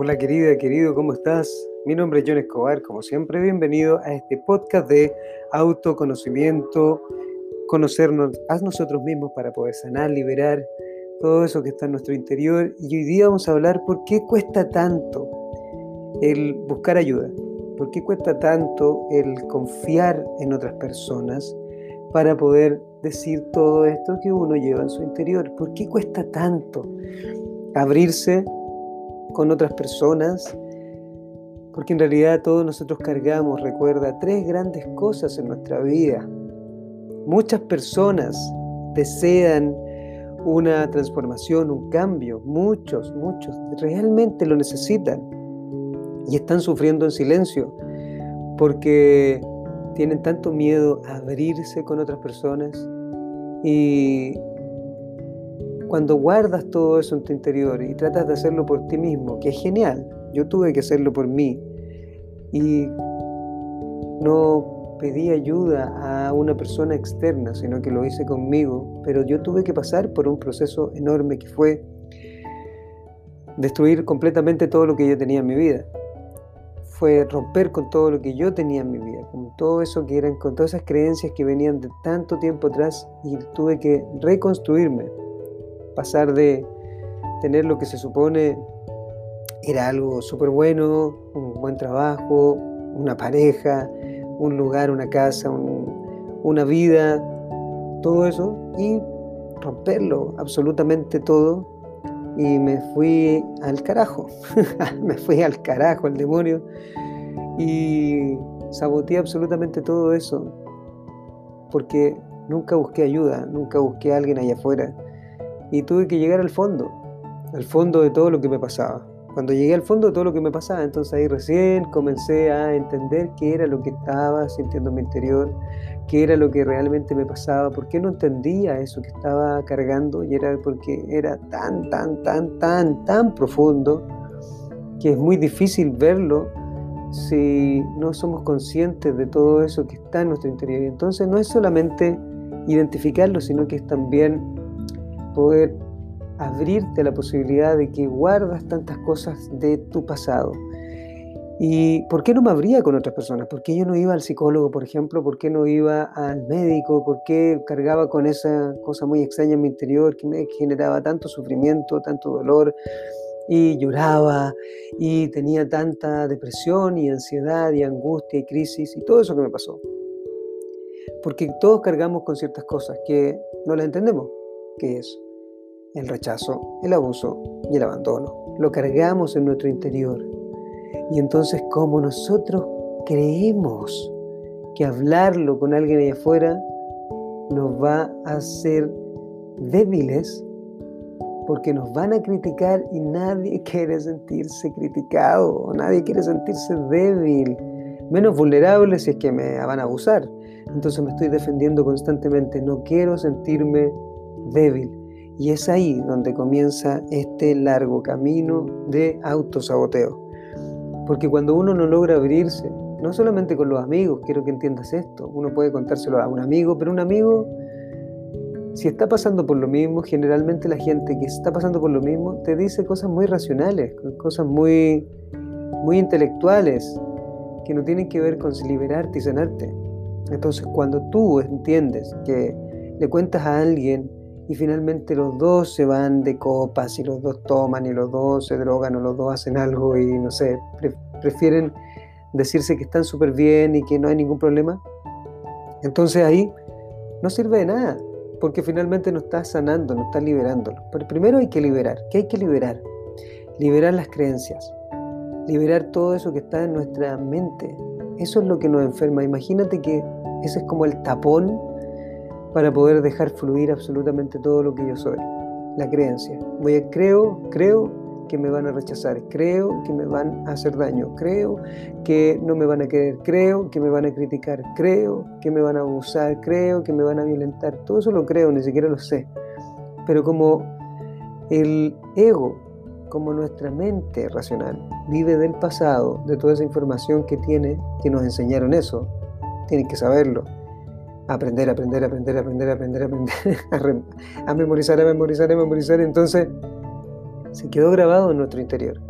Hola querida, querido, ¿cómo estás? Mi nombre es John Escobar, como siempre, bienvenido a este podcast de autoconocimiento, conocernos a nosotros mismos para poder sanar, liberar todo eso que está en nuestro interior. Y hoy día vamos a hablar por qué cuesta tanto el buscar ayuda, por qué cuesta tanto el confiar en otras personas para poder decir todo esto que uno lleva en su interior. ¿Por qué cuesta tanto abrirse con otras personas? Porque en realidad todos nosotros cargamos, recuerda, tres grandes cosas en nuestra vida. Muchas personas desean una transformación, un cambio. Muchos, muchos realmente lo necesitan y están sufriendo en silencio porque tienen tanto miedo a abrirse con otras personas y cuando guardas todo eso en tu interior y tratas de hacerlo por ti mismo, que es genial, yo tuve que hacerlo por mí. Y no pedí ayuda a una persona externa, sino que lo hice conmigo, pero yo tuve que pasar por un proceso enorme que fue destruir completamente todo lo que yo tenía en mi vida. Fue romper con todo lo que yo tenía en mi vida, con todo eso que eran, con todas esas creencias que venían de tanto tiempo atrás y tuve que reconstruirme, pasar de tener lo que se supone era algo súper bueno, un buen trabajo, una pareja, un lugar, una casa, una vida, todo eso, y romperlo absolutamente todo. Y me fui al carajo, me fui al carajo, al demonio, y saboteé absolutamente todo eso, porque nunca busqué ayuda, nunca busqué a alguien allá afuera, y tuve que llegar al fondo, al fondo de todo lo que me pasaba. Cuando llegué al fondo de todo lo que me pasaba, entonces ahí recién comencé a entender qué era lo que estaba sintiendo en mi interior, qué era lo que realmente me pasaba, por qué no entendía eso que estaba cargando y era porque era tan, tan, tan, tan, tan profundo que es muy difícil verlo si no somos conscientes de todo eso que está en nuestro interior. Entonces no es solamente identificarlo, sino que es también poder abrirte la posibilidad de que guardas tantas cosas de tu pasado ¿Y por qué no me abría con otras personas? ¿Por qué yo no iba al psicólogo, por ejemplo? ¿Por qué no iba al médico? ¿Por qué cargaba con esa cosa muy extraña en mi interior que me generaba tanto sufrimiento, tanto dolor? Y lloraba y tenía tanta depresión y ansiedad y angustia y crisis y todo eso que me pasó. Porque todos cargamos con ciertas cosas que no las entendemos, que es el rechazo, el abuso y el abandono. Lo cargamos en nuestro interior y entonces como nosotros creemos que hablarlo con alguien allá afuera nos va a hacer débiles porque nos van a criticar y nadie quiere sentirse criticado, nadie quiere sentirse débil, menos vulnerable si es que me van a abusar. Entonces me estoy defendiendo constantemente, no quiero sentirme débil. Y es ahí donde comienza este largo camino de autosaboteo. Porque cuando uno no logra abrirse, no solamente con los amigos, quiero que entiendas esto, uno puede contárselo a un amigo, pero un amigo, si está pasando por lo mismo, generalmente la gente que está pasando por lo mismo te dice cosas muy racionales, cosas muy, muy intelectuales, que no tienen que ver con liberarte y sanarte. Entonces, cuando tú entiendes que le cuentas a alguien y finalmente los dos se van de copas y los dos toman y los dos se drogan o los dos hacen algo y no sé, prefieren decirse que están súper bien y que no hay ningún problema. Entonces ahí no sirve de nada, porque finalmente no estás sanando, no estás liberándolo. Pero primero hay que liberar. ¿Qué hay que liberar? Liberar las creencias, liberar todo eso que está en nuestra mente. Eso es lo que nos enferma. Imagínate que ese es como el tapón para poder dejar fluir absolutamente todo lo que yo soy, la creencia. Voy a creo, creo que me van a rechazar, creo que me van a hacer daño, creo que no me van a querer, creo que me van a criticar, creo que me van a abusar, creo que me van a violentar. Todo eso lo creo, ni siquiera lo sé. Pero como el ego, como nuestra mente racional, vive del pasado, de toda esa información que tiene, que nos enseñaron eso, tienen que saberlo aprender, aprender, aprender, aprender, aprender, aprender, a, memorizar, a memorizar, a memorizar. Entonces, se quedó grabado en nuestro interior.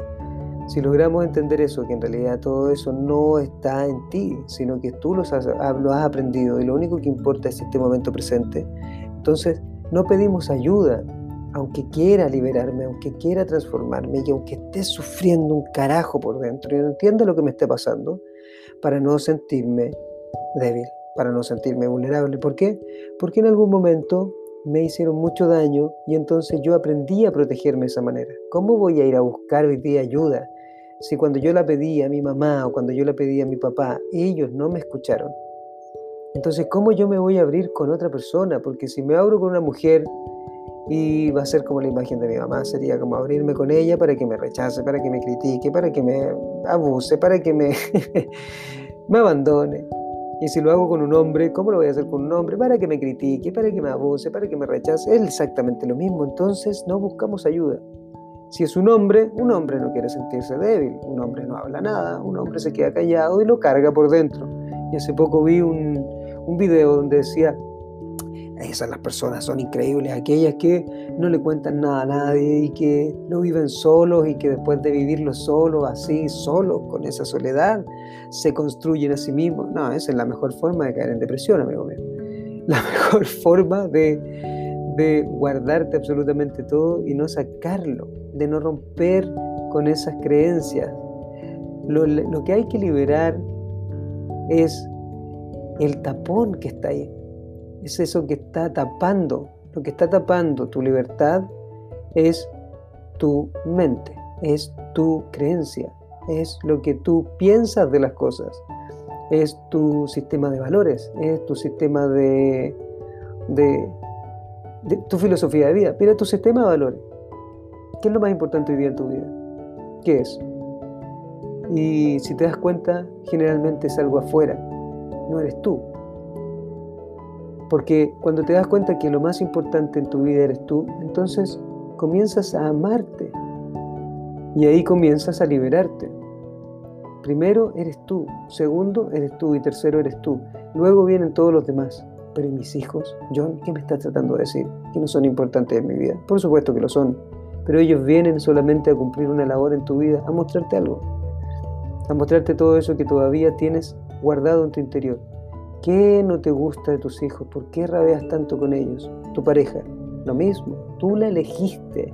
Si logramos entender eso, que en realidad todo eso no está en ti, sino que tú lo has, lo has aprendido y lo único que importa es este momento presente, entonces no pedimos ayuda, aunque quiera liberarme, aunque quiera transformarme y aunque esté sufriendo un carajo por dentro y entienda lo que me esté pasando, para no sentirme débil, para no sentirme vulnerable. ¿Por qué? Porque en algún momento me hicieron mucho daño y entonces yo aprendí a protegerme de esa manera. ¿Cómo voy a ir a buscar hoy día ayuda si cuando yo la pedí a mi mamá o cuando yo la pedí a mi papá, ellos no me escucharon? Entonces, ¿cómo yo me voy a abrir con otra persona? Porque si me abro con una mujer y va a ser como la imagen de mi mamá, sería como abrirme con ella para que me rechace, para que me critique, para que me abuse, para que me, me abandone. Y si lo hago con un hombre, ¿cómo lo voy a hacer con un hombre? Para que me critique, para que me abuse, para que me rechace. Es exactamente lo mismo. Entonces no buscamos ayuda. Si es un hombre, un hombre no quiere sentirse débil, un hombre no habla nada, un hombre se queda callado y lo carga por dentro. Y hace poco vi un, un video donde decía, esas las personas son increíbles, aquellas que no le cuentan nada a nadie y que no viven solos y que después de vivirlo solo, así, solo, con esa soledad, se construyen a sí mismos. No, esa es la mejor forma de caer en depresión, amigo mío. La mejor forma de, de guardarte absolutamente todo y no sacarlo, de no romper con esas creencias. Lo, lo que hay que liberar es el tapón que está ahí es eso que está tapando. Lo que está tapando tu libertad es tu mente, es tu creencia, es lo que tú piensas de las cosas, es tu sistema de valores, es tu sistema de, de, tu filosofía de vida. Mira tu sistema de valores. ¿Qué es lo más importante hoy día en tu vida? ¿Qué es? Y si te das cuenta, generalmente es algo afuera, no eres tú. Porque cuando te das cuenta que lo más importante en tu vida eres tú, entonces comienzas a amarte. Y ahí comienzas a liberarte. Primero eres tú, segundo eres tú y tercero eres tú. Luego vienen todos los demás. Pero mis hijos, John, ¿qué me estás tratando de decir? Que no son importantes en mi vida. Por supuesto que lo son. Pero ellos vienen solamente a cumplir una labor en tu vida, a mostrarte algo. A mostrarte todo eso que todavía tienes guardado en tu interior. ¿Qué no te gusta de tus hijos? ¿Por qué rabeas tanto con ellos? Tu pareja, lo mismo, tú la elegiste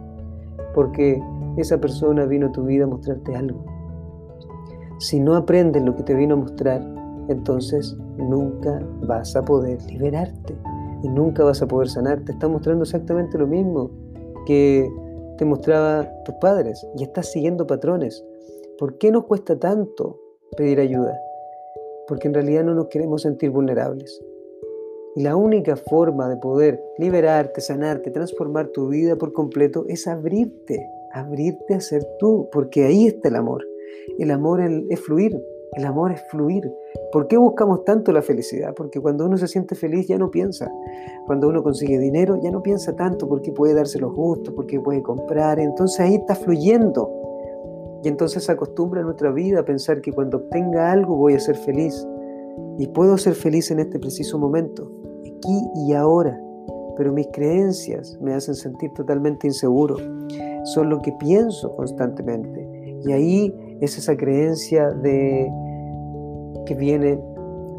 porque esa persona vino a tu vida a mostrarte algo. Si no aprendes lo que te vino a mostrar, entonces nunca vas a poder liberarte y nunca vas a poder sanarte. Te está mostrando exactamente lo mismo que te mostraba tus padres y estás siguiendo patrones. ¿Por qué nos cuesta tanto pedir ayuda? Porque en realidad no nos queremos sentir vulnerables. Y la única forma de poder liberarte, sanarte, transformar tu vida por completo es abrirte, abrirte a ser tú, porque ahí está el amor. El amor es fluir, el amor es fluir. ¿Por qué buscamos tanto la felicidad? Porque cuando uno se siente feliz ya no piensa. Cuando uno consigue dinero ya no piensa tanto porque puede darse los gustos, porque puede comprar. Entonces ahí está fluyendo. Y entonces acostumbra nuestra vida a pensar que cuando obtenga algo voy a ser feliz. Y puedo ser feliz en este preciso momento, aquí y ahora. Pero mis creencias me hacen sentir totalmente inseguro. Son lo que pienso constantemente. Y ahí es esa creencia de que viene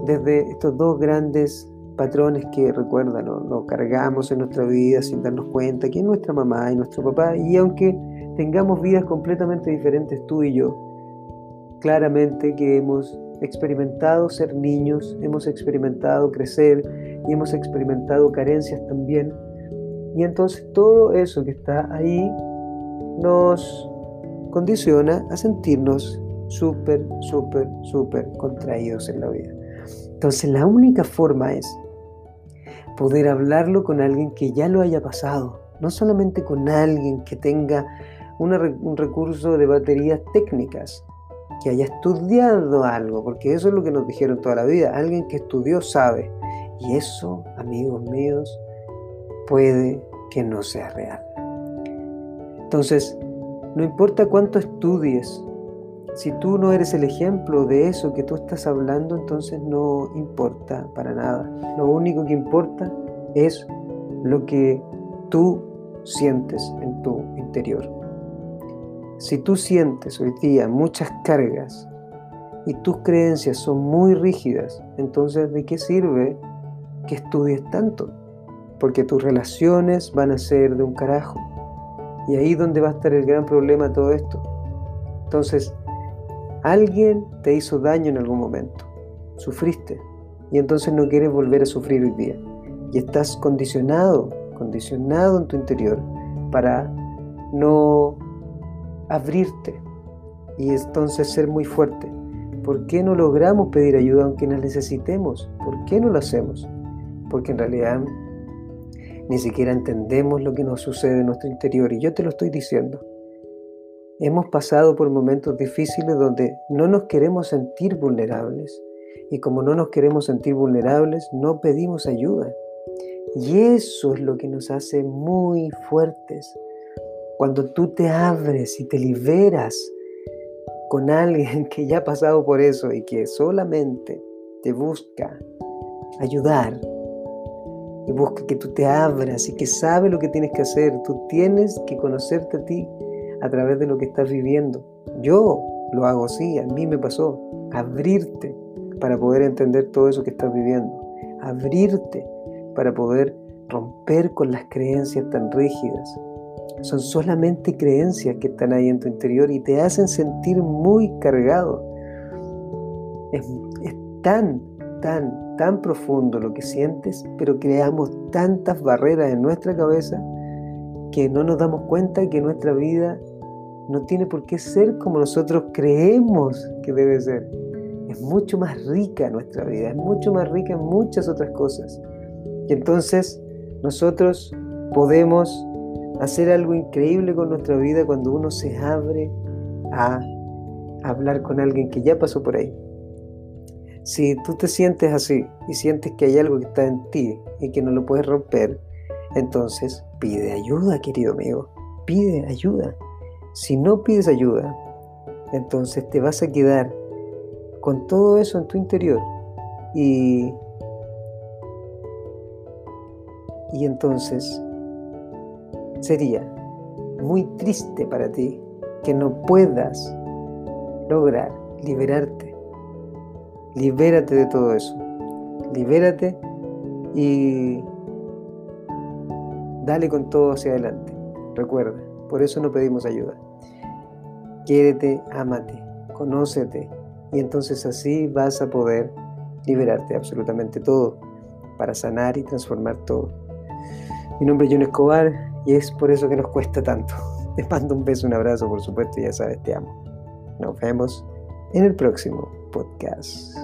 desde estos dos grandes patrones que recuerdan, lo cargamos en nuestra vida sin darnos cuenta, que es nuestra mamá y nuestro papá. Y aunque tengamos vidas completamente diferentes tú y yo. Claramente que hemos experimentado ser niños, hemos experimentado crecer y hemos experimentado carencias también. Y entonces todo eso que está ahí nos condiciona a sentirnos súper, súper, súper contraídos en la vida. Entonces la única forma es poder hablarlo con alguien que ya lo haya pasado, no solamente con alguien que tenga un recurso de baterías técnicas, que haya estudiado algo, porque eso es lo que nos dijeron toda la vida, alguien que estudió sabe. Y eso, amigos míos, puede que no sea real. Entonces, no importa cuánto estudies, si tú no eres el ejemplo de eso que tú estás hablando, entonces no importa para nada. Lo único que importa es lo que tú sientes en tu interior. Si tú sientes hoy día muchas cargas y tus creencias son muy rígidas, entonces ¿de qué sirve que estudies tanto? Porque tus relaciones van a ser de un carajo. Y ahí donde va a estar el gran problema todo esto. Entonces, alguien te hizo daño en algún momento, sufriste, y entonces no quieres volver a sufrir hoy día. Y estás condicionado, condicionado en tu interior para no abrirte y entonces ser muy fuerte. ¿Por qué no logramos pedir ayuda aunque la necesitemos? ¿Por qué no lo hacemos? Porque en realidad ni siquiera entendemos lo que nos sucede en nuestro interior y yo te lo estoy diciendo. Hemos pasado por momentos difíciles donde no nos queremos sentir vulnerables y como no nos queremos sentir vulnerables no pedimos ayuda. Y eso es lo que nos hace muy fuertes. Cuando tú te abres y te liberas con alguien que ya ha pasado por eso y que solamente te busca ayudar y busca que tú te abras y que sabe lo que tienes que hacer. Tú tienes que conocerte a ti a través de lo que estás viviendo. Yo lo hago así, a mí me pasó. Abrirte para poder entender todo eso que estás viviendo. Abrirte para poder romper con las creencias tan rígidas. Son solamente creencias que están ahí en tu interior y te hacen sentir muy cargado. Es, tan, tan, tan profundo lo que sientes, pero creamos tantas barreras en nuestra cabeza que no nos damos cuenta que nuestra vida no tiene por qué ser como nosotros creemos que debe ser. Es mucho más rica nuestra vida, es mucho más rica en muchas otras cosas. Y entonces nosotros podemos hacer algo increíble con nuestra vida cuando uno se abre a hablar con alguien que ya pasó por ahí. Si tú te sientes así y sientes que hay algo que está en ti y que no lo puedes romper, entonces pide ayuda, querido amigo. Pide ayuda. Si no pides ayuda, entonces te vas a quedar con todo eso en tu interior y y entonces sería muy triste para ti que no puedas lograr liberarte. Libérate de todo eso. Libérate y dale con todo hacia adelante. Recuerda, por eso no pedimos ayuda. Quiérete, ámate, conócete y entonces así vas a poder liberarte absolutamente todo para sanar y transformar todo. Mi nombre es John Escobar y es por eso que nos cuesta tanto. Te mando un beso, un abrazo, por supuesto, ya sabes, te amo. Nos vemos en el próximo podcast.